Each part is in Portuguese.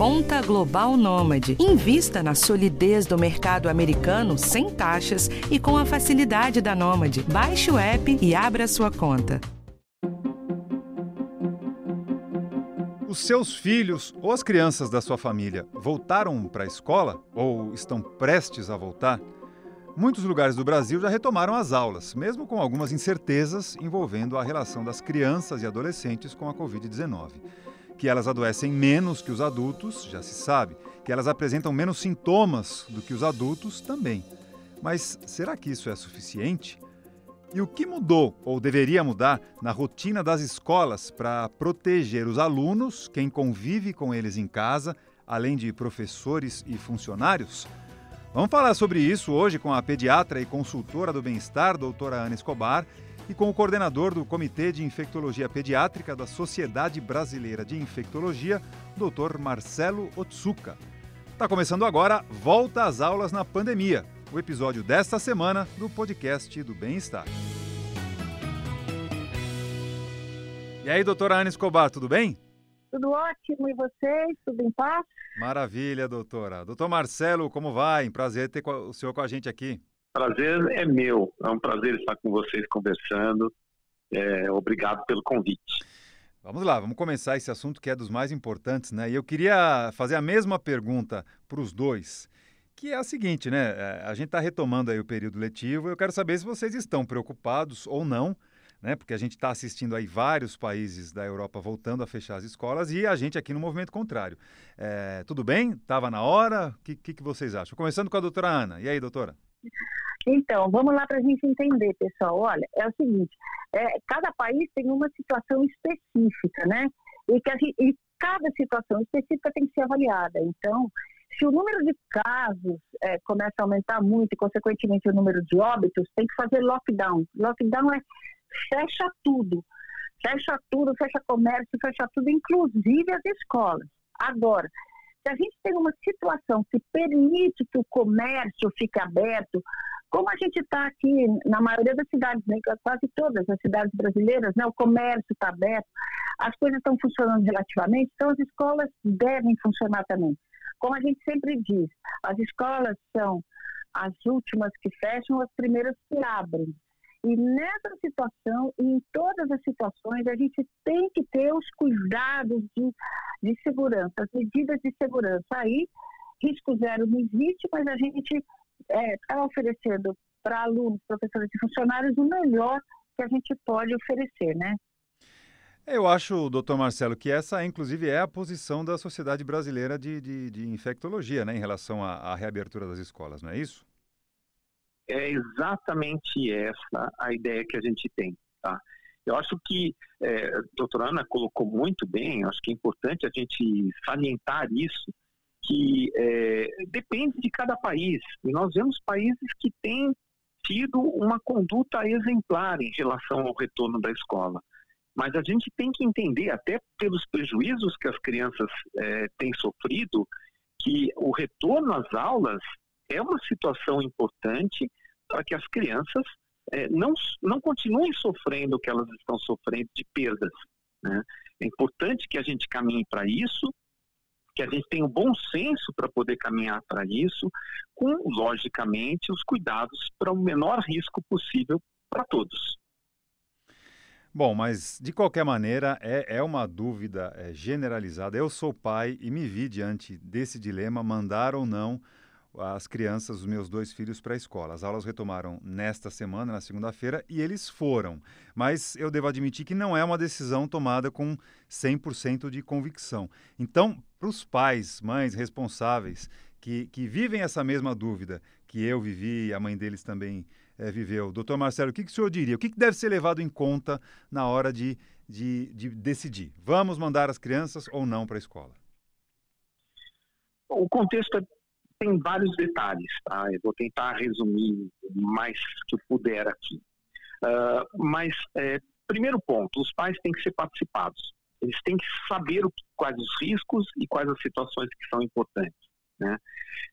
Conta Global Nômade. Invista na solidez do mercado americano sem taxas e com a facilidade da Nômade. Baixe o app e abra sua conta. Os seus filhos ou as crianças da sua família voltaram para a escola ou estão prestes a voltar? Muitos lugares do Brasil já retomaram as aulas, mesmo com algumas incertezas envolvendo a relação das crianças e adolescentes com a Covid-19. Que elas adoecem menos que os adultos, já se sabe. Que elas apresentam menos sintomas do que os adultos, também. Mas será que isso é suficiente? E o que mudou ou deveria mudar na rotina das escolas para proteger os alunos, quem convive com eles em casa, além de professores e funcionários? Vamos falar sobre isso hoje com a pediatra e consultora do bem-estar, doutora Ana Escobar, e com o coordenador do Comitê de Infectologia Pediátrica da Sociedade Brasileira de Infectologia, doutor Marcelo Otsuka. Está começando agora Volta às Aulas na Pandemia, o episódio desta semana do podcast do Bem-Estar. E aí, doutora Ana Escobar, tudo bem? Tudo ótimo, e vocês? Tudo em paz? Maravilha, doutora. Doutor Marcelo, como vai? Prazer ter o senhor com a gente aqui. Prazer é meu. É um prazer estar com vocês conversando. É, obrigado pelo convite. Vamos lá, vamos começar esse assunto que é dos mais importantes, né? E eu queria fazer a mesma pergunta para os dois, que é a seguinte, né? É, a gente está retomando aí o período letivo. Eu quero saber se vocês estão preocupados ou não né? Porque a gente está assistindo aí vários países da Europa voltando a fechar as escolas e a gente aqui no movimento contrário. É, tudo bem? Estava na hora? O que, que, que, vocês acham? Começando com a doutora Ana. E aí, doutora? Então, vamos lá para a gente entender, pessoal. Olha, é o seguinte: é, cada país tem uma situação específica, né? E, que gente, e cada situação específica tem que ser avaliada. Então, se o número de casos é, começa a aumentar muito e, consequentemente, o número de óbitos, tem que fazer lockdown. Lockdown é fecha tudo. Fecha tudo, fecha comércio, fecha tudo, inclusive as escolas. Agora, se a gente tem uma situação que permite que o comércio fique aberto, como a gente está aqui na maioria das cidades, né, quase todas as cidades brasileiras, né, o comércio está aberto, as coisas estão funcionando relativamente, então as escolas devem funcionar também. Como a gente sempre diz, as escolas são as últimas que fecham, as primeiras que abrem. E nessa situação, e em todas as situações, a gente tem que ter os cuidados de, de segurança, as medidas de segurança. Aí, risco zero não existe, mas a gente está é, tá oferecendo para alunos, professores e funcionários o melhor que a gente pode oferecer, né? Eu acho, doutor Marcelo, que essa, inclusive, é a posição da Sociedade Brasileira de, de, de Infectologia, né, em relação à, à reabertura das escolas, não é isso? É exatamente essa a ideia que a gente tem, tá? Eu acho que é, a doutora Ana colocou muito bem, acho que é importante a gente salientar isso, que é, depende de cada país. E nós vemos países que têm tido uma conduta exemplar em relação ao retorno da escola. Mas a gente tem que entender, até pelos prejuízos que as crianças é, têm sofrido, que o retorno às aulas é uma situação importante para que as crianças é, não, não continuem sofrendo o que elas estão sofrendo de perdas. Né? É importante que a gente caminhe para isso, que a gente tenha um bom senso para poder caminhar para isso, com, logicamente, os cuidados para o menor risco possível para todos. Bom, mas de qualquer maneira é, é uma dúvida é, generalizada. Eu sou pai e me vi diante desse dilema, mandar ou não as crianças, os meus dois filhos, para a escola. As aulas retomaram nesta semana, na segunda-feira, e eles foram. Mas eu devo admitir que não é uma decisão tomada com 100% de convicção. Então, para os pais, mães responsáveis que, que vivem essa mesma dúvida que eu vivi a mãe deles também é, viveu, doutor Marcelo, o que, que o senhor diria? O que, que deve ser levado em conta na hora de, de, de decidir? Vamos mandar as crianças ou não para a escola? O contexto é tem vários detalhes, tá? Eu vou tentar resumir o mais que puder aqui. Uh, mas, é, primeiro ponto, os pais têm que ser participados. Eles têm que saber o, quais os riscos e quais as situações que são importantes. Né?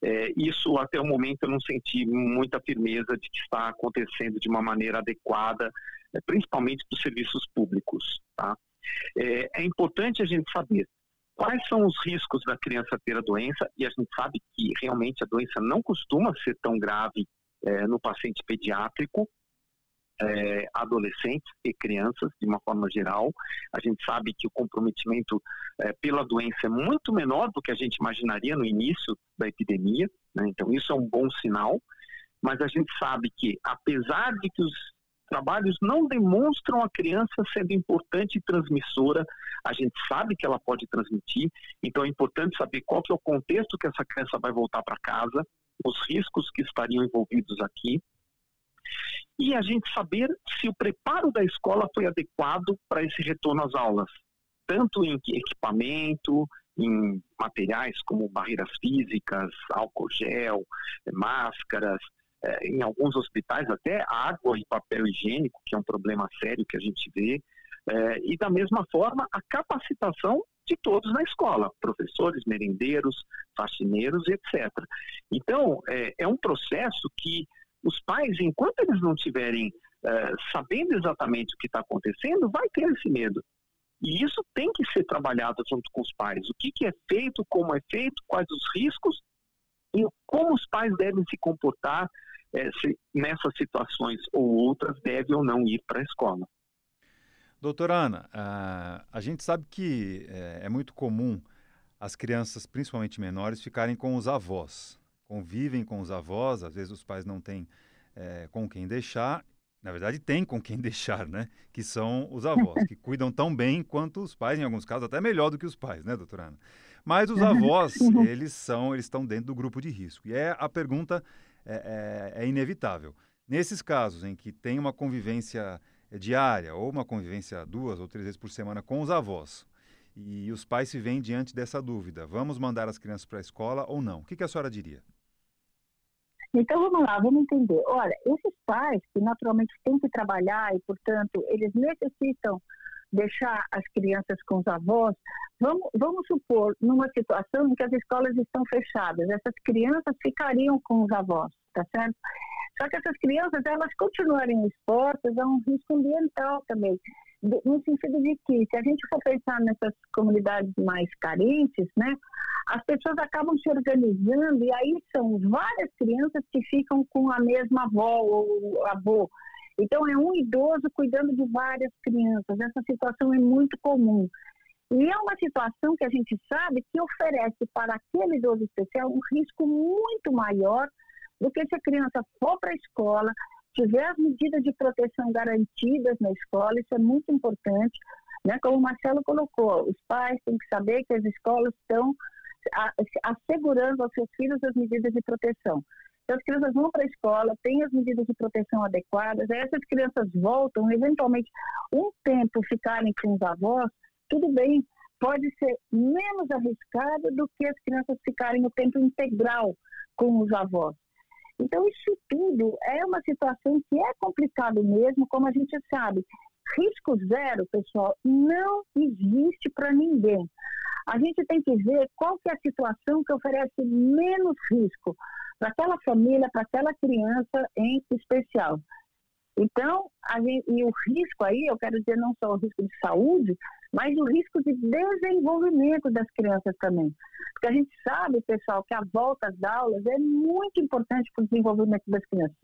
É, isso, até o momento, eu não senti muita firmeza de que está acontecendo de uma maneira adequada, é, principalmente para os serviços públicos. Tá? É, é importante a gente saber quais são os riscos da criança ter a doença, e a gente sabe que realmente a doença não costuma ser tão grave é, no paciente pediátrico, é, adolescentes e crianças, de uma forma geral. A gente sabe que o comprometimento é, pela doença é muito menor do que a gente imaginaria no início da epidemia, né? então isso é um bom sinal. Mas a gente sabe que, apesar de que os trabalhos não demonstram a criança sendo importante transmissora, a gente sabe que ela pode transmitir, então é importante saber qual que é o contexto que essa criança vai voltar para casa, os riscos que estariam envolvidos aqui, e a gente saber se o preparo da escola foi adequado para esse retorno às aulas, tanto em equipamento, em materiais como barreiras físicas, álcool gel, máscaras, é, em alguns hospitais até água e papel higiênico, que é um problema sério que a gente vê, é, e da mesma forma a capacitação de todos na escola, professores, merendeiros, faxineiros, etc. Então, é, é um processo que os pais, enquanto eles não estiverem é, sabendo exatamente o que está acontecendo, vai ter esse medo. E isso tem que ser trabalhado junto com os pais. O que, que é feito, como é feito, quais os riscos como os pais devem se comportar é, se nessas situações ou outras deve ou não ir para a escola. Doutora Ana, a, a gente sabe que é, é, muito comum as crianças, principalmente menores, ficarem com os avós. Convivem com os avós, às vezes os pais não têm é, com quem deixar. Na verdade, tem com quem deixar, né? Que são os avós, que cuidam tão bem quanto os pais, em alguns casos até melhor do que os pais, né, doutora Ana? Mas os avós, eles são, eles estão dentro do grupo de risco. E é a pergunta é, é, é inevitável. Nesses casos em que tem uma convivência é, diária ou uma convivência duas ou três vezes por semana com os avós e os pais se veem diante dessa dúvida, vamos mandar as crianças para a escola ou não? O que, que a senhora diria? Então vamos lá, vamos entender. Olha, esses pais que naturalmente têm que trabalhar e, portanto, eles necessitam deixar as crianças com os avós, vamos, vamos supor, numa situação em que as escolas estão fechadas, essas crianças ficariam com os avós, tá certo? Só que essas crianças, elas continuarem expostas a um risco ambiental também, no sentido de que, se a gente for pensar nessas comunidades mais carentes, né, as pessoas acabam se organizando e aí são várias crianças que ficam com a mesma avó ou avô, então, é um idoso cuidando de várias crianças. Essa situação é muito comum. E é uma situação que a gente sabe que oferece para aquele idoso especial um risco muito maior do que se a criança for para a escola, tiver as medidas de proteção garantidas na escola, isso é muito importante. Né? Como o Marcelo colocou, os pais têm que saber que as escolas estão assegurando aos seus filhos as medidas de proteção. Então, as crianças vão para a escola, têm as medidas de proteção adequadas, essas crianças voltam, eventualmente, um tempo ficarem com os avós, tudo bem, pode ser menos arriscado do que as crianças ficarem o tempo integral com os avós. Então, isso tudo é uma situação que é complicado mesmo, como a gente sabe. Risco zero, pessoal, não existe para ninguém. A gente tem que ver qual que é a situação que oferece menos risco para aquela família, para aquela criança em especial. Então, gente, e o risco aí, eu quero dizer não só o risco de saúde, mas o risco de desenvolvimento das crianças também. Porque a gente sabe, pessoal, que a volta às aulas é muito importante para o desenvolvimento das crianças.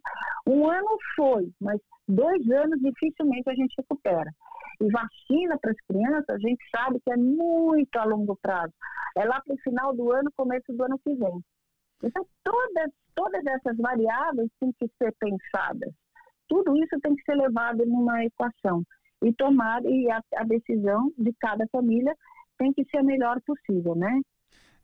Um ano foi, mas dois anos dificilmente a gente recupera. E vacina para as crianças, a gente sabe que é muito a longo prazo. É lá para o final do ano, começo do ano que vem. Então, todas, todas essas variáveis têm que ser pensadas. Tudo isso tem que ser levado numa equação e tomar e a, a decisão de cada família tem que ser a melhor possível, né?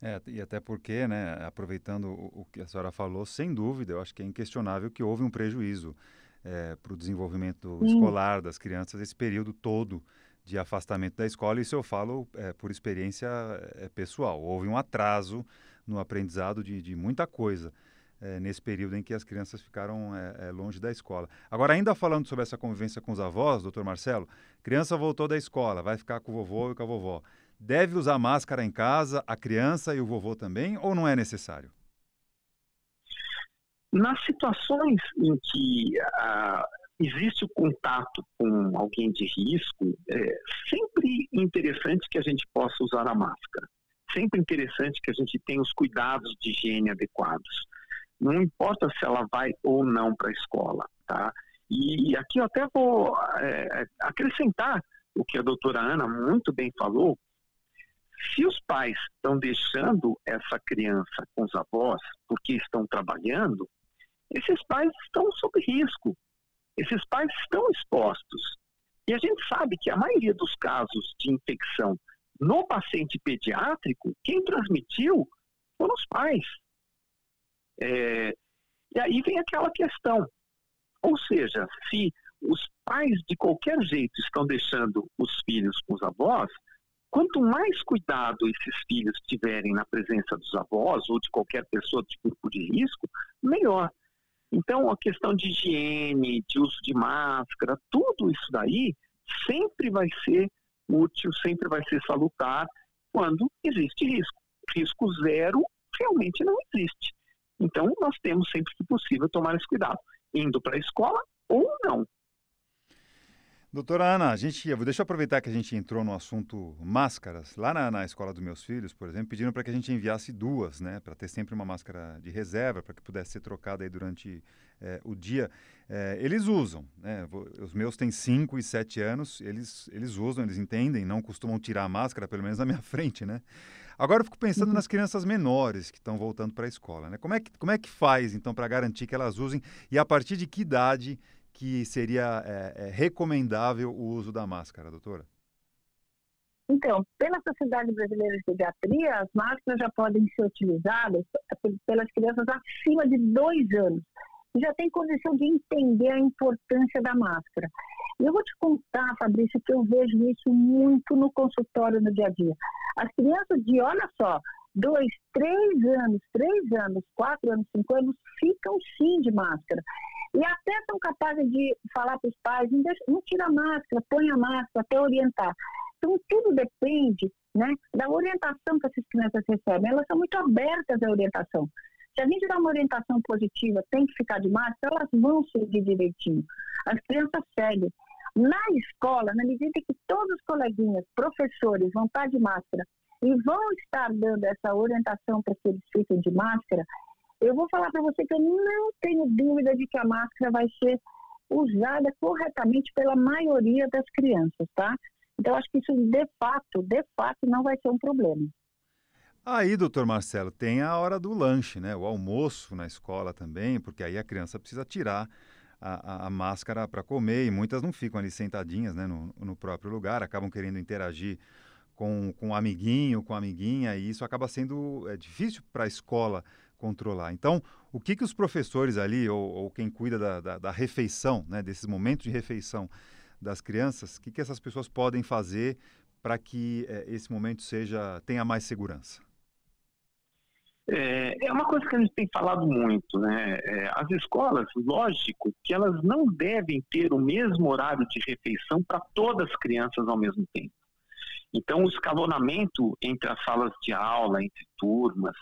É, e até porque, né, aproveitando o, o, que a senhora falou, sem dúvida, eu acho que é inquestionável que houve um prejuízo é, para o desenvolvimento Sim. escolar das crianças esse período todo de afastamento da escola. Isso eu falo é, por experiência é, pessoal. Houve um atraso no aprendizado de, de muita coisa é, nesse período em que as crianças ficaram é, é, longe da escola. Agora, ainda falando sobre essa convivência com os avós, doutor Marcelo, criança voltou da escola, vai ficar com o vovô e com a vovó. Deve usar máscara em casa, a criança e o vovô também, ou não é necessário? Nas situações em que existe o contato com alguém de risco, é sempre interessante que a gente possa usar a máscara. Sempre interessante que a gente tenha os cuidados de higiene adequados. Não importa se ela vai ou não para a escola, tá? E aqui eu até vou é, acrescentar o que a doutora Ana muito bem falou. Se os pais estão deixando essa criança com os avós porque estão trabalhando, esses pais estão sob risco. Esses pais estão expostos. E a gente sabe que a maioria dos casos de infecção no paciente pediátrico, quem transmitiu foram os pais. É, e aí vem aquela questão. Ou seja, se os pais de qualquer jeito estão deixando os filhos com os avós, quanto mais cuidado esses filhos tiverem na presença dos avós ou de qualquer pessoa de grupo de risco, melhor. Então, a questão de higiene, de uso de máscara, tudo isso daí sempre vai ser útil, sempre vai ser salutar quando existe risco. Risco zero realmente não existe. Então, nós temos sempre que possível tomar esse cuidado, indo para a escola ou não. Doutora Ana, a gente, deixa eu aproveitar que a gente entrou no assunto máscaras. Lá na, na escola dos meus filhos, por exemplo, pediram para que a gente enviasse duas, né? Para ter sempre uma máscara de reserva, para que pudesse ser trocada aí durante é, o dia. É, eles usam, né? Os meus têm 5 e 7 anos, eles, eles usam, eles entendem, não costumam tirar a máscara, pelo menos na minha frente, né? Agora eu fico pensando uhum. nas crianças menores que estão voltando para a escola, né? Como é, que, como é que faz, então, para garantir que elas usem e a partir de que idade que seria é, é, recomendável o uso da máscara, doutora? Então, pela Sociedade Brasileira de Pediatria, as máscaras já podem ser utilizadas pelas crianças acima de dois anos, já tem condição de entender a importância da máscara. Eu vou te contar, Fabrício, que eu vejo isso muito no consultório no dia a dia. As crianças de, olha só, dois, três anos, três anos, quatro anos, cinco anos, ficam sim de máscara. E até são capazes de falar para os pais, não, deixa, não tira a máscara, põe a máscara, até orientar. Então, tudo depende né, da orientação que essas crianças recebem. Elas são muito abertas à orientação. Se a gente dá uma orientação positiva, tem que ficar de máscara, elas vão seguir direitinho. As crianças seguem. Na escola, na medida que todos os coleguinhas, professores vão estar de máscara e vão estar dando essa orientação para que eles fiquem de máscara, eu vou falar para você que eu não tenho dúvida de que a máscara vai ser usada corretamente pela maioria das crianças, tá? Então, acho que isso, de fato, de fato, não vai ser um problema. Aí, doutor Marcelo, tem a hora do lanche, né? O almoço na escola também, porque aí a criança precisa tirar a, a, a máscara para comer e muitas não ficam ali sentadinhas né, no, no próprio lugar, acabam querendo interagir com, com o amiguinho, com amiguinha, e isso acaba sendo é, difícil para a escola controlar. Então, o que, que os professores ali, ou, ou quem cuida da, da, da, refeição, né, desses momentos de refeição das crianças, o que, que essas pessoas podem fazer para que é, esse momento seja tenha mais segurança? É, é, uma coisa que a gente tem falado muito, né? É, as escolas, lógico, que elas não devem ter o mesmo horário de refeição para todas as crianças ao mesmo tempo. Então, o escalonamento entre as salas de aula, entre turmas,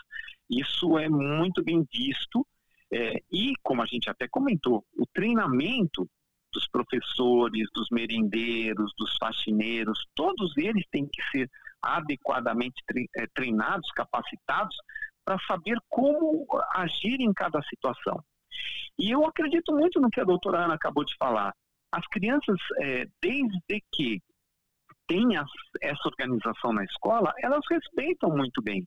isso é muito bem visto. É, e, como a gente até comentou, o treinamento dos professores, dos merendeiros, dos faxineiros, todos eles têm que ser adequadamente é, treinados, capacitados para saber como agir em cada situação. E eu acredito muito no que a doutora Ana acabou de falar. As crianças, é, desde que tem essa organização na escola, elas respeitam muito bem.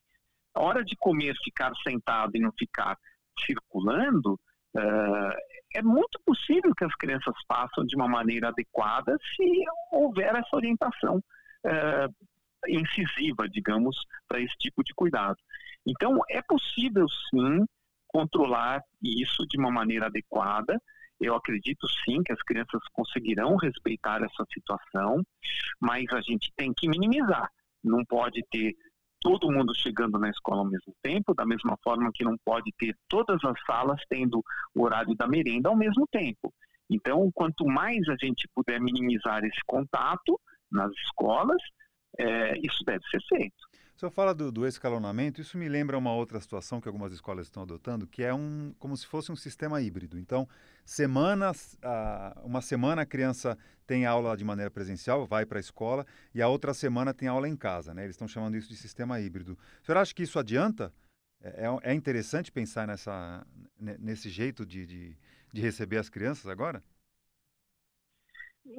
A hora de comer, ficar sentado e não ficar circulando, uh, é muito possível que as crianças façam de uma maneira adequada se houver essa orientação uh, incisiva, digamos, para esse tipo de cuidado. Então, é possível sim controlar isso de uma maneira adequada. Eu acredito sim que as crianças conseguirão respeitar essa situação, mas a gente tem que minimizar. Não pode ter todo mundo chegando na escola ao mesmo tempo, da mesma forma que não pode ter todas as salas tendo o horário da merenda ao mesmo tempo. Então, quanto mais a gente puder minimizar esse contato nas escolas, é, isso deve ser feito. senhor fala do, do, escalonamento, isso me lembra uma outra situação que algumas escolas estão adotando, que é um como se fosse um sistema híbrido. Então, semanas, uma semana a criança tem aula de maneira presencial, vai para a escola, e a outra semana tem aula em casa. Né? Eles estão chamando isso de sistema híbrido. O senhor acha que isso adianta? É, é, é interessante pensar nessa, nesse jeito de, de, de receber as crianças agora?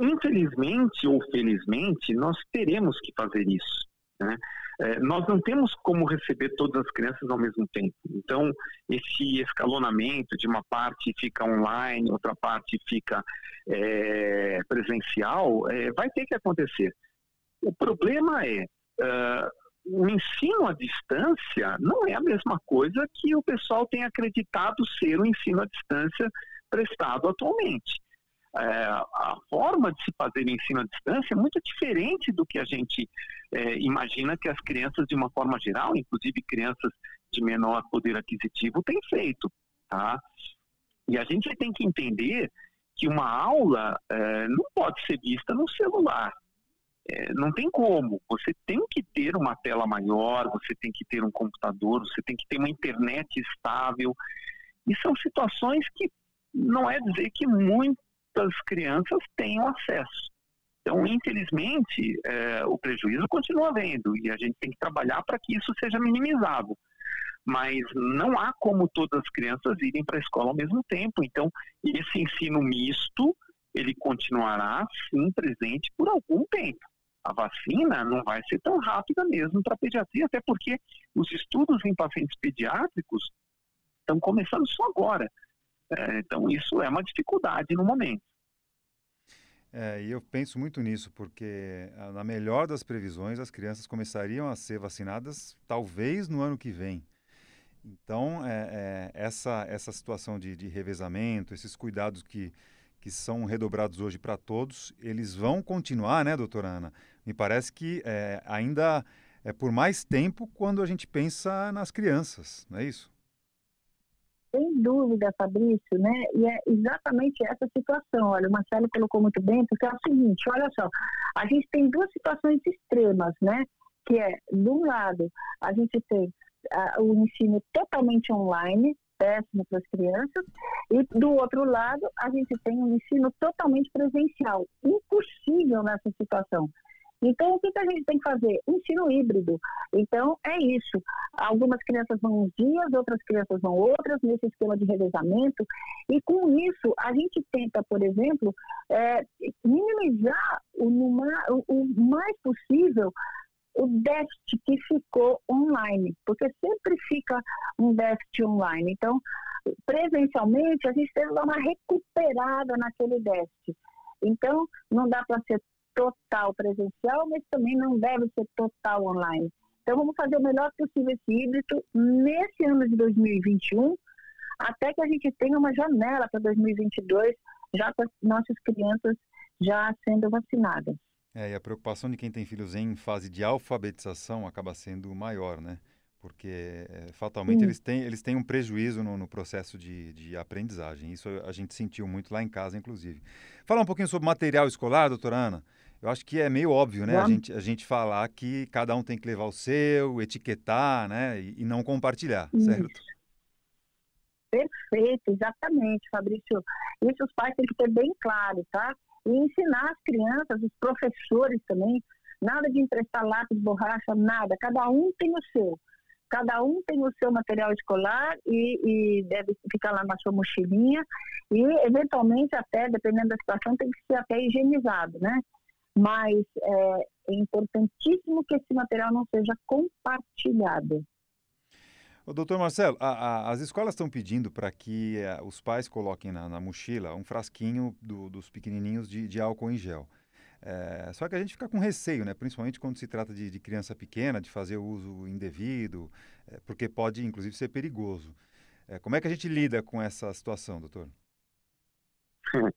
Infelizmente ou felizmente, nós teremos que fazer isso. Né? É, nós não temos como receber todas as crianças ao mesmo tempo. Então, esse escalonamento de uma parte fica online, outra parte fica é, presencial, é, vai ter que acontecer. O problema é, uh, o ensino à distância não é a mesma coisa que o pessoal tem acreditado ser o ensino à distância prestado atualmente é, a forma de se fazer ensino à distância é muito diferente do que a gente é, imagina que as crianças, de uma forma geral, inclusive crianças de menor poder aquisitivo, têm feito. Tá? E a gente tem que entender que uma aula é, não pode ser vista no celular. É, não tem como. Você tem que ter uma tela maior, você tem que ter um computador, você tem que ter uma internet estável. E são situações que não é dizer que muito das crianças tenham acesso. Então, infelizmente, é, o prejuízo continua havendo e a gente tem que trabalhar para que isso seja minimizado. Mas não há como todas as crianças irem para a escola ao mesmo tempo. Então, esse ensino misto, ele continuará, sim, presente por algum tempo. A vacina não vai ser tão rápida mesmo para pediatria, até porque os estudos em pacientes pediátricos estão começando só agora. É, então, isso é uma dificuldade no momento. É, e eu penso muito nisso, porque ah, na melhor das previsões, as crianças começariam a ser vacinadas talvez no ano que vem. Então, é, é, essa, essa situação de, de, revezamento, esses cuidados que, que são redobrados hoje para todos, eles vão continuar, né, doutora Ana? Me parece que é, ainda é por mais tempo quando a gente pensa nas crianças, não é isso? Sem dúvida, Fabrício, né? E é exatamente essa situação. Olha, o Marcelo colocou muito bem, porque é o seguinte, olha só, a gente tem duas situações extremas, né? Que é, de um lado, a gente tem uh, o ensino totalmente online, péssimo para as crianças, e do outro lado, a gente tem um ensino totalmente presencial, impossível nessa situação. Então, o que, que a gente tem que fazer? Ensino híbrido. Então, é isso. Algumas crianças vão uns dias, outras crianças vão outras, nesse esquema de revezamento. E com isso, a gente tenta, por exemplo, é, minimizar o, o, o mais possível o déficit que ficou online, porque sempre fica um déficit online. Então, presencialmente, a gente teve uma recuperada naquele déficit. Então, não dá para ser total presencial, mas também não deve ser total online. Então, vamos fazer o melhor possível esse híbrido nesse ano de 2021, até que a gente tenha uma janela para 2022, já com as nossas crianças já sendo vacinadas. É, e a preocupação de quem tem filhos em fase de alfabetização acaba sendo maior, né? Porque é, fatalmente eles têm, eles têm um prejuízo no, no processo de, de, aprendizagem. Isso a gente sentiu muito lá em casa, inclusive. Falar um pouquinho sobre material escolar, doutora Ana. Eu acho que é meio óbvio, né? A gente, a gente falar que cada um tem que levar o seu, etiquetar, né? E, e não compartilhar, Isso. certo? Perfeito, exatamente, Fabrício. Isso os pais têm que ter bem claro, tá? E ensinar as crianças, os professores também, nada de emprestar lápis, borracha, nada. Cada um tem o seu. Cada um tem o seu material escolar e, e deve ficar lá na sua mochilinha. E, eventualmente, até, dependendo da situação, tem que ser até higienizado, né? Mas é, é importantíssimo que esse material não seja compartilhado. O doutor Marcelo, a, a, as escolas estão pedindo para que a, é, os pais coloquem na, na mochila um frasquinho do, dos pequenininhos de, de, álcool em gel. É, só que a gente fica com receio, né? principalmente quando se trata de, de criança pequena, de fazer uso indevido, é, porque pode, inclusive, ser perigoso. É, como é que a gente lida com essa situação, doutor?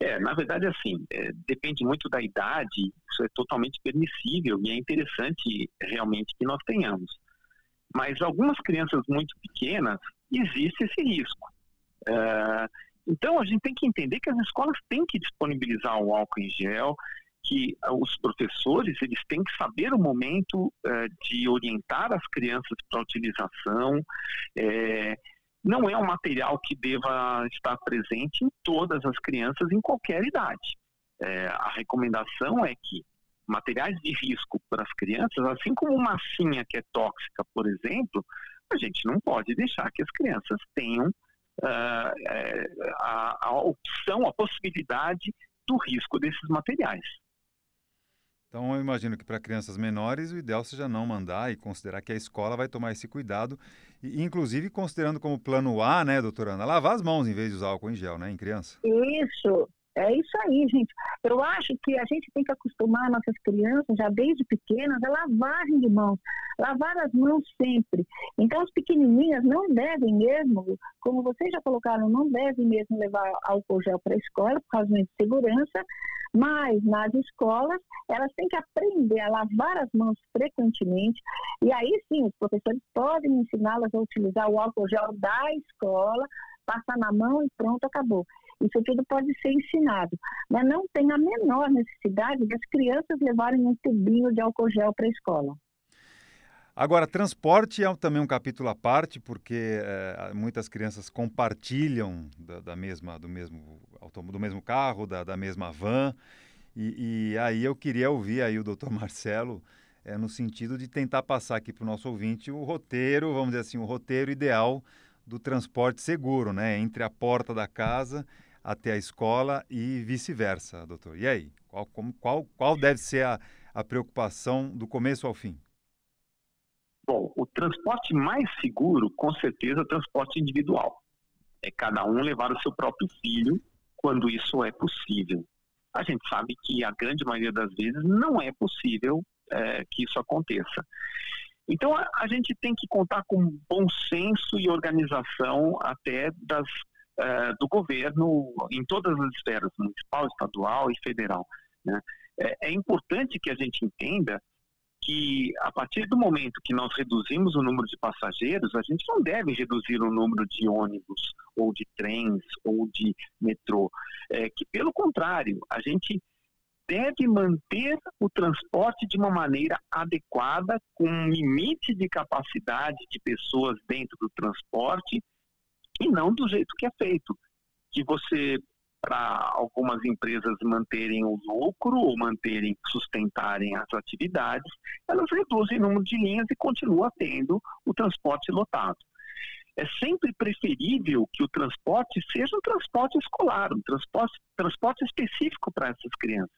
É, na verdade, assim, é, depende muito da idade, isso é totalmente permissível e é interessante realmente que nós tenhamos. Mas algumas crianças muito pequenas, existe esse risco. É, então, a gente tem que entender que as escolas têm que disponibilizar o álcool em gel, que os professores eles têm que saber o momento é, de orientar as crianças para a utilização. É, não é um material que deva estar presente em todas as crianças em qualquer idade. É, a recomendação é que materiais de risco para as crianças, assim como massinha que é tóxica, por exemplo, a gente não pode deixar que as crianças tenham uh, a, a opção, a possibilidade do risco desses materiais. Então, eu imagino que para crianças menores, o ideal seja não mandar e considerar que a escola vai tomar esse cuidado, e, inclusive considerando como plano A, né, doutora Ana, lavar as mãos em vez de usar álcool em gel, né, em criança. Isso, é isso aí, gente. Eu acho que a gente tem que acostumar nossas crianças, já desde pequenas, a lavagem de mãos. Lavar as mãos sempre. Então, as pequenininhas não devem mesmo, como vocês já colocaram, não devem mesmo levar álcool gel para a escola, por causa de segurança, mas nas escolas, elas têm que aprender a lavar as mãos frequentemente. E aí sim, os professores podem ensiná-las a utilizar o álcool gel da escola, passar na mão e pronto, acabou. Isso tudo pode ser ensinado, mas não tem a menor necessidade das crianças levarem um tubinho de álcool gel para a escola. Agora, transporte é também um capítulo à parte, porque é, muitas crianças compartilham da, da, mesma, do, mesmo, do mesmo carro, da, da mesma van. E, e, aí eu queria ouvir aí o doutor Marcelo é, no sentido de tentar passar aqui para o nosso ouvinte o roteiro, vamos dizer assim, o roteiro ideal do transporte seguro, né? Entre a porta da casa até a escola e vice-versa, doutor. E aí? Qual, como, qual, qual deve ser a, a preocupação do começo ao fim? Bom, o transporte mais seguro, com certeza, é o transporte individual. É cada um levar o seu próprio filho quando isso é possível. A gente sabe que a grande maioria das vezes não é possível é, que isso aconteça. Então a, a, gente tem que contar com bom senso e organização até das, uh, do governo em todas as esferas, municipal, estadual e federal. Né? É, é importante que a gente entenda que a partir do momento que nós reduzimos o número de passageiros, a gente não deve reduzir o número de ônibus ou de trens ou de metrô. É que pelo contrário, a gente deve manter o transporte de uma maneira adequada, com um limite de capacidade de pessoas dentro do transporte e não do jeito que é feito. Que você, para algumas empresas manterem o lucro ou manterem, sustentarem as atividades, elas reduzem o número de linhas e continuam tendo o transporte lotado é sempre preferível que o transporte seja um transporte escolar, um transporte, transporte específico para essas crianças.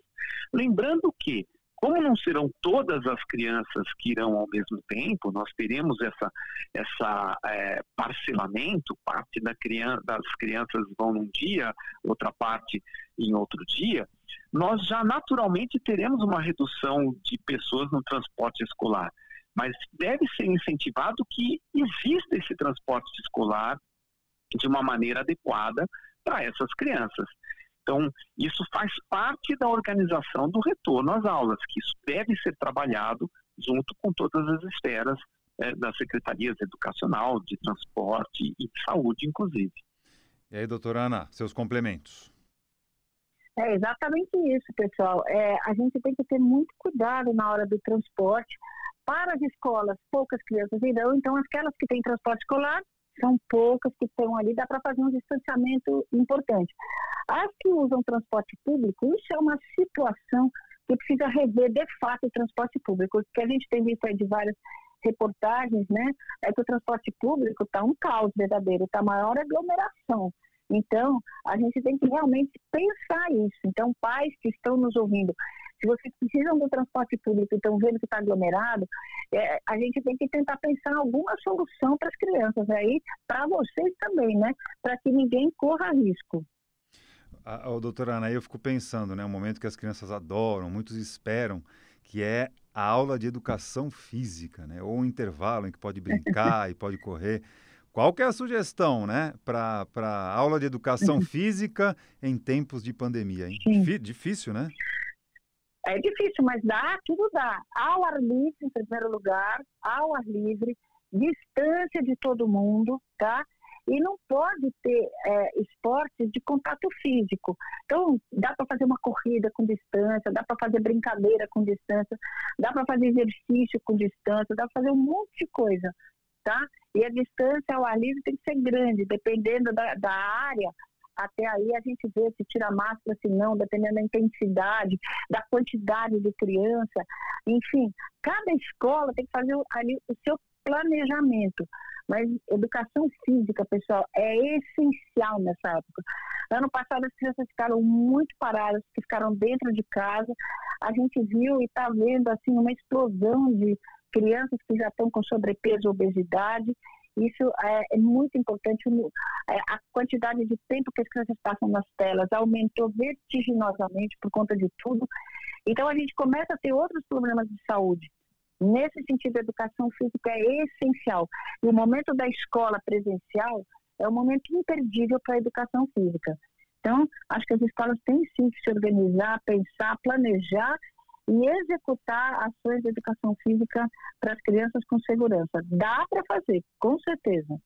Lembrando que, como não serão todas as crianças que irão ao mesmo tempo, nós teremos essa, essa é, parcelamento, parte da criança, das crianças vão num dia, outra parte em outro dia, nós já naturalmente teremos uma redução de pessoas no transporte escolar. Mas deve ser incentivado que exista esse transporte escolar de uma maneira adequada para essas crianças. Então, isso faz parte da organização do retorno às aulas, que isso deve ser trabalhado junto com todas as esferas é, das secretarias educacional, de transporte e de saúde, inclusive. E aí, doutora Ana, seus complementos. É exatamente isso, pessoal. É, a gente tem que ter muito cuidado na hora do transporte. Para as escolas, poucas crianças irão, então aquelas que têm transporte escolar são poucas que estão ali, dá para fazer um distanciamento importante. As que usam transporte público, isso é uma situação que precisa rever de fato o transporte público. O que a gente tem visto aí de várias reportagens, né, é que o transporte público está um caos verdadeiro, está maior aglomeração. Então, a gente tem que realmente pensar isso. Então, pais que estão nos ouvindo, se vocês precisam do transporte público e estão vendo que está aglomerado, é, a gente tem que tentar pensar alguma solução para as crianças aí, para vocês também, né? Para que ninguém corra risco. Ah, oh, doutora Ana, eu fico pensando, né? Um momento que as crianças adoram, muitos esperam, que é a aula de educação física, né? Ou um intervalo em que pode brincar e pode correr. Qual que é a sugestão, né, para aula de educação física em tempos de pandemia? Hein? Difícil, né? É difícil, mas dá, tudo dá. Ao ar livre, em primeiro lugar, ao ar livre, distância de todo mundo, tá? E não pode ter é, esportes de contato físico. Então, dá para fazer uma corrida com distância, dá para fazer brincadeira com distância, dá para fazer exercício com distância, dá para fazer um monte de coisa, tá? E a distância ao ar livre tem que ser grande, dependendo da, da área, até aí a gente vê se tira máscara, se não, dependendo da intensidade, da quantidade de criança. Enfim, cada escola tem que fazer ali o seu planejamento. Mas educação física, pessoal, é essencial nessa época. Ano passado as crianças ficaram muito paradas, que ficaram dentro de casa. A gente viu e está vendo assim uma explosão de crianças que já estão com sobrepeso, obesidade isso é, é muito importante. É, a quantidade de tempo que as crianças passam nas telas aumentou vertiginosamente por conta de tudo. Então, a gente começa a ter outros problemas de saúde. Nesse sentido, a educação física é essencial. E o momento da escola presencial é um momento imperdível para a educação física. Então, acho que as escolas têm sim que se organizar, pensar, planejar e executar ações de educação física para as crianças com segurança. Dá para fazer, com certeza.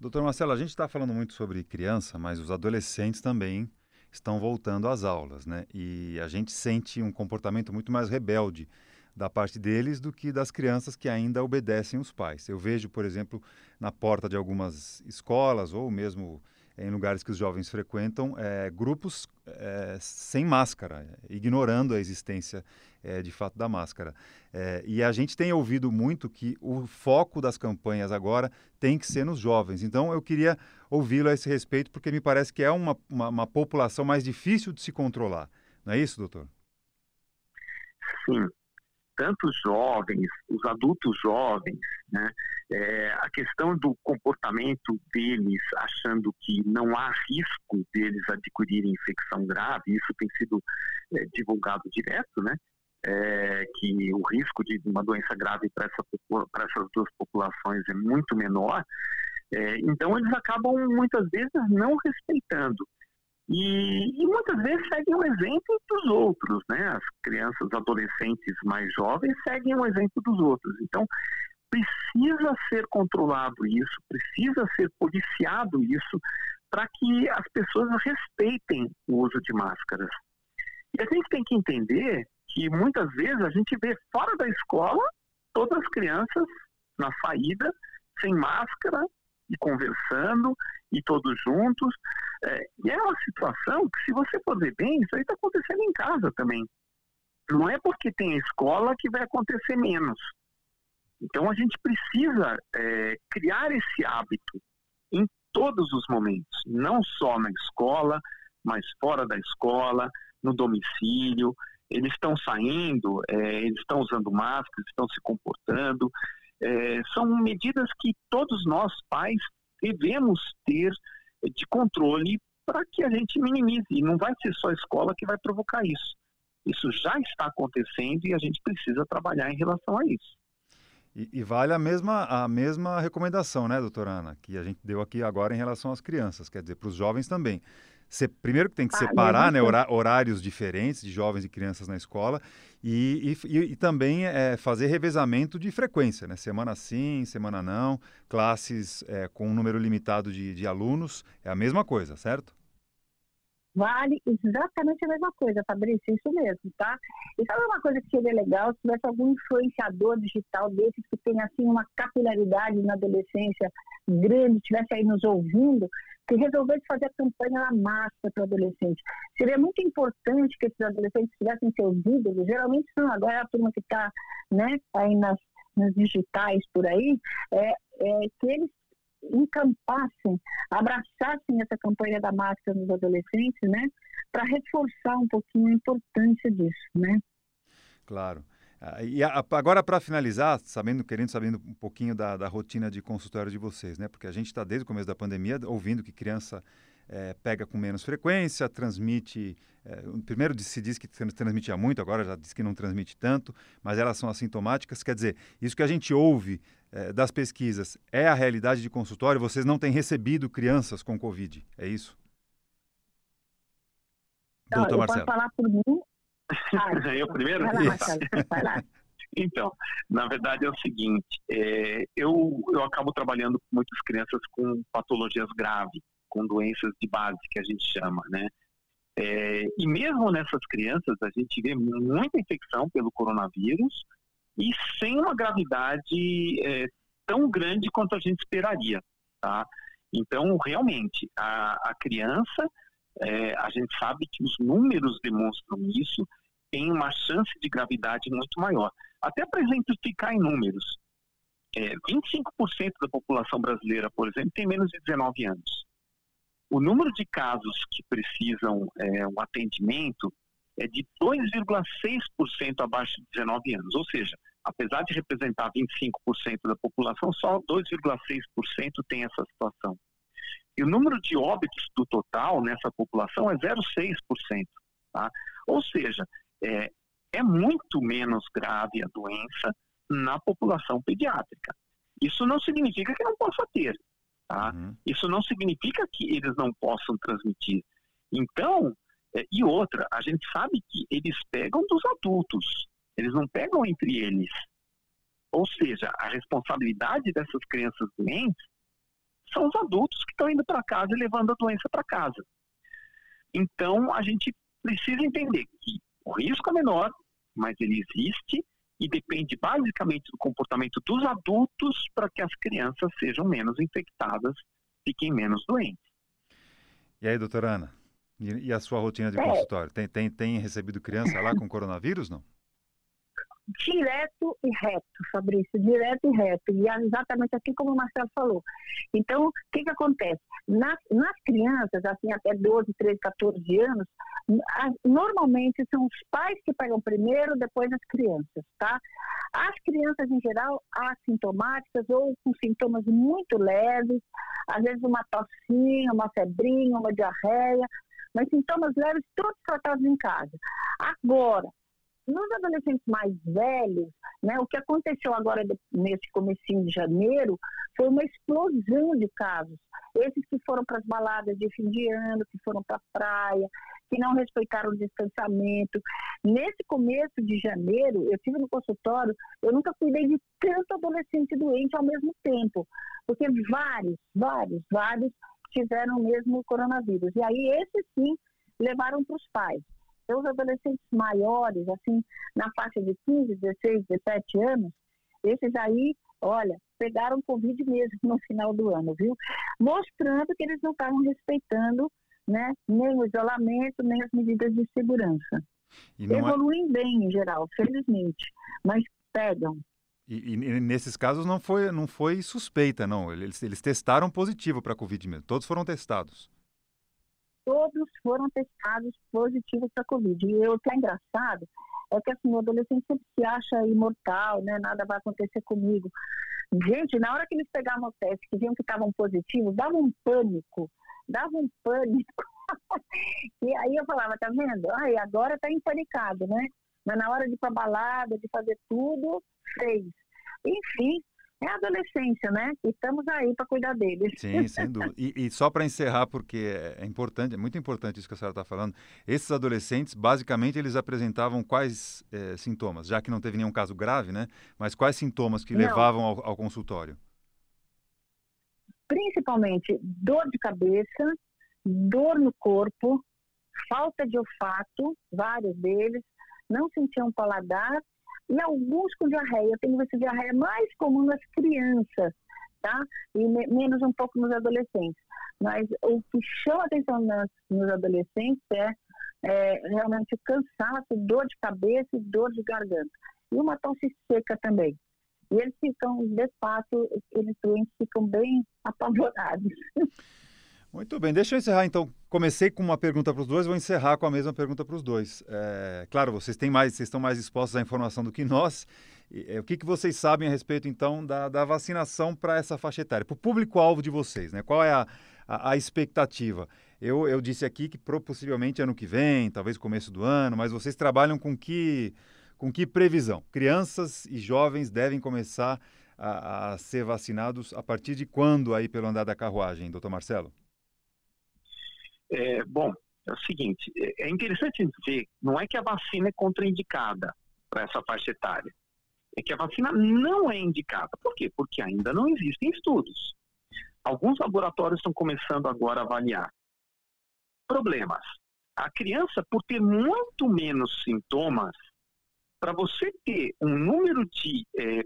Doutor Marcelo, a gente está falando muito sobre criança, mas os adolescentes também estão voltando às aulas, né? E a gente sente um comportamento muito mais rebelde da parte deles do que das crianças que ainda obedecem os pais. Eu vejo, por exemplo, na porta de algumas escolas ou mesmo em lugares que os jovens frequentam, é, grupos é, sem máscara, ignorando a existência é, de fato da máscara. É, e a gente tem ouvido muito que o foco das campanhas agora tem que ser nos jovens. Então eu queria ouvi-lo a esse respeito, porque me parece que é uma, uma, uma população mais difícil de se controlar. Não é isso, doutor? Sim, tanto os jovens, os adultos jovens, né, é, a questão do comportamento deles, achando que não há risco deles adquirirem infecção grave, isso tem sido é, divulgado direto, né, é, que o risco de uma doença grave para essa, essas duas populações é muito menor, é, então eles acabam muitas vezes não respeitando. E, e, muitas vezes seguem o exemplo dos outros, né? As crianças, adolescentes mais jovens seguem o exemplo dos outros. Então, precisa ser controlado isso, precisa ser policiado isso, para que as pessoas respeitem o uso de máscaras. E a gente tem que entender que muitas vezes a gente vê fora da escola todas as crianças na saída sem máscara e conversando e todos juntos. É, e é uma situação que, se você for ver bem, isso aí está acontecendo em casa também. Não é porque tem a escola que vai acontecer menos. Então a gente precisa é, criar esse hábito em todos os momentos, não só na escola, mas fora da escola, no domicílio. Eles estão saindo, é, eles estão usando máscaras, estão se comportando. É, são medidas que todos nós, pais, devemos ter de controle para que a gente minimize. E não vai ser só a escola que vai provocar isso. Isso já está acontecendo e a gente precisa trabalhar em relação a isso. E, e, vale a mesma, a mesma recomendação, né, doutora Ana, que a gente deu aqui agora em relação às crianças, quer dizer, para os jovens também. Você, primeiro que tem que ah, separar né, horários diferentes de jovens e crianças na escola e, e, e também é, fazer revezamento de frequência, né? Semana sim, semana não, classes é, com um número limitado de, de alunos, é a mesma coisa, certo? Vale exatamente a mesma coisa, Fabrício, isso mesmo, tá? E sabe uma coisa que seria legal se tivesse algum influenciador digital desses que tem assim uma capilaridade na adolescência grande, estivesse aí nos ouvindo, que resolvesse fazer a campanha da massa para adolescente. Seria muito importante que esses adolescentes tivessem seus ídolos, geralmente são agora a turma que está né, aí nas, nas digitais por aí, é, é, que eles encampassem, abraçassem essa campanha da máscara nos adolescentes, né, para reforçar um pouquinho a importância disso, né? Claro. Ah, e agora, para finalizar, sabendo, querendo sabendo um pouquinho da, da, rotina de consultório de vocês, né? Porque a gente está desde o começo da pandemia ouvindo que criança é, pega com menos frequência, transmite. É, primeiro se diz que transmitia muito, agora já diz que não transmite tanto, mas elas são assintomáticas. Quer dizer, isso que a gente ouve é, das pesquisas é a realidade de consultório? Vocês não têm recebido crianças com Covid, é isso? Doutor Marcelo. Falar por mim, ah, eu primeiro? Vai lá, vai lá. Então, na verdade é o seguinte, é, eu, eu acabo trabalhando com muitas crianças com patologias graves, com doenças de base, que a gente chama, né? É, e mesmo nessas crianças, a gente vê muita infecção pelo coronavírus e sem uma gravidade é, tão grande quanto a gente esperaria, tá? Então, realmente, a, a criança, é, a gente sabe que os números demonstram isso, tem uma chance de gravidade muito maior. Até para exemplificar em números, é, 25% da população brasileira, por exemplo, tem menos de 19 anos. O número de casos que precisam é, um atendimento é de 2,6% abaixo de 19 anos. Ou seja, apesar de representar 25% da população, só 2,6% tem essa situação. E o número de óbitos do total nessa população é 0,6%. Tá? Ou seja, é, é muito menos grave a doença na população pediátrica. Isso não significa que não possa ter, tá? Uhum. Isso não significa que eles não possam transmitir. Então, é, e outra, a gente sabe que eles pegam dos adultos, eles não pegam entre eles. Ou seja, a responsabilidade dessas crianças doentes são os adultos que estão indo para casa e levando a doença para casa. Então, a gente precisa entender que o risco é menor, mas ele existe e depende basicamente do comportamento dos adultos para que as crianças sejam menos infectadas, fiquem menos doentes. E aí, doutora Ana? E, a sua rotina de é. consultório? Tem, tem, tem recebido criança lá com coronavírus, não? Direto e reto, Fabrício, direto e reto. E é exatamente assim como o Marcelo falou. Então, o que, que acontece? Nas, nas crianças, assim, até 12, 13, 14 anos, normalmente são os pais que pegam primeiro, depois as crianças, tá? As crianças, em geral, assintomáticas ou com sintomas muito leves, às vezes uma tossinha, uma febrinha, uma diarreia, mas sintomas leves, todos tratados em casa. Agora, nos adolescentes mais velhos, né, o que aconteceu agora nesse comecinho de janeiro foi uma explosão de casos. Esses que foram para as baladas de fim de ano, que foram para a praia, que não respeitaram o distanciamento. Nesse começo de janeiro, eu tive no consultório, eu nunca cuidei de tanto adolescente doente ao mesmo tempo, porque vários, vários, vários tiveram mesmo o coronavírus. E aí, esses sim, levaram para os pais. Então, os adolescentes maiores, assim, na faixa de 15, 16, 17 anos, esses aí, olha, pegaram Covid mesmo no final do ano, viu? Mostrando que eles não estavam respeitando né, nem o isolamento, nem as medidas de segurança. É Evoluem é... bem, em geral, felizmente, mas pegam. E, e, nesses casos não foi, não foi suspeita, não. Eles, eles testaram positivo para a Covid mesmo. Todos foram testados todos foram testados positivos para Covid. E o que é engraçado é que assim, o adolescente sempre se acha imortal, né? Nada vai acontecer comigo. Gente, na hora que eles pegavam o teste, que viam que estavam positivos, dava um pânico, dava um pânico. e aí eu falava, tá vendo? Ai, agora tá empanicado, né? Mas na hora de ir pra balada, de fazer tudo, fez. Enfim, é a adolescência, né? Estamos aí para cuidar deles. Sim, sem dúvida. E, e só para encerrar, porque é, é importante, é muito importante isso que a senhora está falando, esses adolescentes, basicamente, eles apresentavam quais é, sintomas? Já que não teve nenhum caso grave, né? Mas quais sintomas que não. levavam ao, ao consultório? Principalmente dor de cabeça, dor no corpo, falta de olfato, vários deles, não sentiam paladar e alguns com diarreia. Eu tenho visto diarreia mais comum nas crianças, tá? E me, menos um pouco nos adolescentes. Mas o que chama atenção nas, nos adolescentes é, é realmente o cansaço, dor de cabeça e dor de garganta. E uma tosse seca também. E eles ficam, de fato, eles doentes ficam bem apavorados. Muito bem, deixa eu encerrar então. Comecei com uma pergunta para os dois, vou encerrar com a mesma pergunta para os dois. É, claro, vocês têm mais, vocês estão mais expostos à informação do que nós. E, é, o que, que vocês sabem a respeito então da, da vacinação para essa faixa etária, para o público-alvo de vocês, né? Qual é a, a, a expectativa? Eu, eu disse aqui que possivelmente ano que vem, talvez começo do ano, mas vocês trabalham com que, com que previsão? Crianças e jovens devem começar a, a ser vacinados a partir de quando aí pelo andar da carruagem, doutor Marcelo? É, bom, é o seguinte, é, é interessante ver, não é que a vacina é contraindicada para essa faixa etária. é que a vacina não é indicada. Por quê? Porque ainda não existem estudos. Alguns laboratórios estão começando agora a avaliar. Problemas. A criança, por ter muito menos sintomas, para você ter um número de é,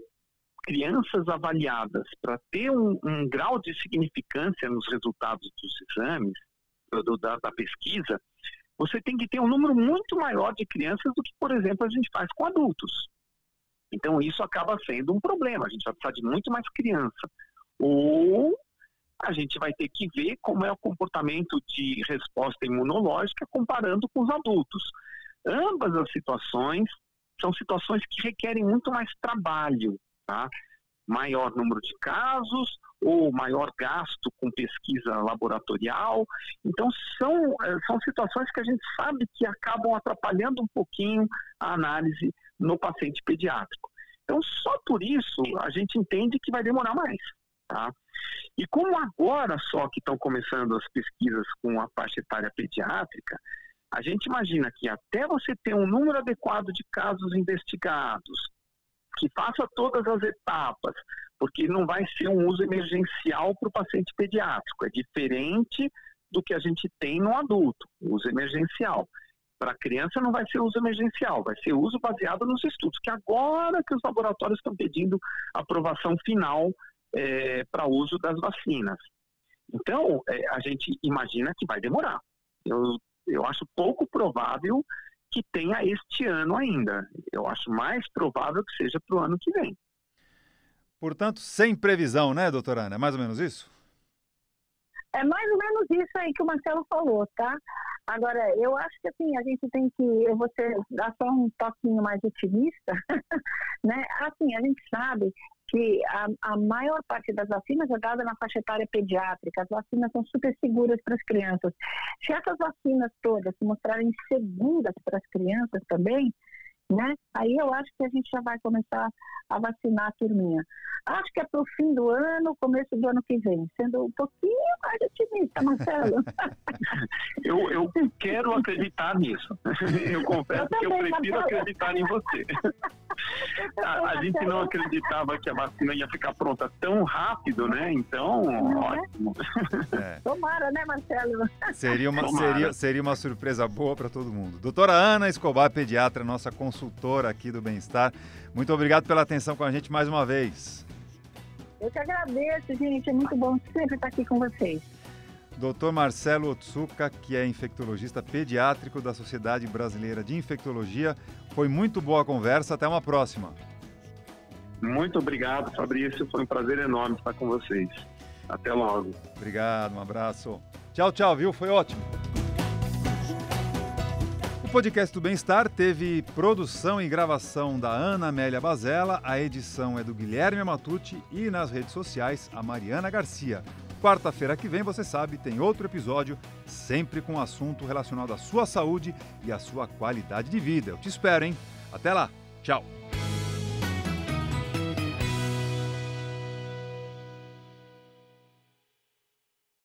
crianças avaliadas, para ter um, um, grau de significância nos resultados dos exames, do, da, da pesquisa, você tem que ter um número muito maior de crianças do que, por exemplo, a gente faz com adultos. Então, isso acaba sendo um problema. A gente vai precisar de muito mais criança. Ou a gente vai ter que ver como é o comportamento de resposta imunológica comparando com os adultos. Ambas as situações são situações que requerem muito mais trabalho, tá? Maior número de casos ou maior gasto com pesquisa laboratorial. Então, são, eh, são situações que a gente sabe que acabam atrapalhando um pouquinho a análise no paciente pediátrico. Então, só por isso, a gente entende que vai demorar mais. Tá? E como agora só que estão começando as pesquisas com a faixa etária pediátrica, a gente imagina que até você ter um número adequado de casos investigados, que faça todas as etapas, porque não vai ser um uso emergencial para o paciente pediátrico, é diferente do que a gente tem no adulto, uso emergencial. Para criança não vai ser uso emergencial, vai ser uso baseado nos estudos, que agora que os laboratórios estão pedindo aprovação final é, para uso das vacinas. Então, é, a gente imagina que vai demorar. Eu, eu acho pouco provável que tenha este ano ainda. Eu acho mais provável que seja para o ano que vem. Portanto, sem previsão, né, doutora Ana? É mais ou menos isso? É mais ou menos isso aí que o Marcelo falou, tá? Agora, eu acho que assim, a gente tem que, eu vou ter, dar só um toquinho mais otimista, né? Assim, a gente sabe que a, a, maior parte das vacinas é dada na faixa etária pediátrica. As vacinas são super seguras para as crianças. Se essas vacinas todas se mostrarem seguras para as crianças também, né? Aí eu acho que a gente já vai começar a vacinar a turminha. Acho que é para o fim do ano, começo do ano que vem, sendo um pouquinho mais otimista, Marcelo. eu, eu quero acreditar nisso. Eu confesso eu que eu prefiro Marcelo. acreditar em você. A, a, gente não acreditava que a vacina ia ficar pronta tão rápido, né? Então, é? ótimo. É. Tomara, né, Marcelo? Seria uma, seria, seria uma surpresa boa para todo mundo. Doutora Ana Escobar, pediatra, nossa consultora aqui do Bem-Estar. Muito obrigado pela atenção com a gente mais uma vez. Eu que agradeço, gente. É muito bom sempre estar aqui com vocês. Dr. Marcelo Otsuka, que é infectologista pediátrico da Sociedade Brasileira de Infectologia. Foi muito boa a conversa. Até uma próxima. Muito obrigado, Fabrício. Foi um prazer enorme estar com vocês. Até logo. Obrigado, um abraço. Tchau, tchau, viu? Foi ótimo. O podcast do Bem-Estar teve produção e gravação da Ana Amélia Bazella, a edição é do Guilherme Matucci e nas redes sociais a Mariana Garcia. Quarta-feira que vem, você sabe, tem outro episódio, sempre com assunto relacionado à sua saúde e à sua qualidade de vida. Eu te espero, hein? Até lá. Tchau.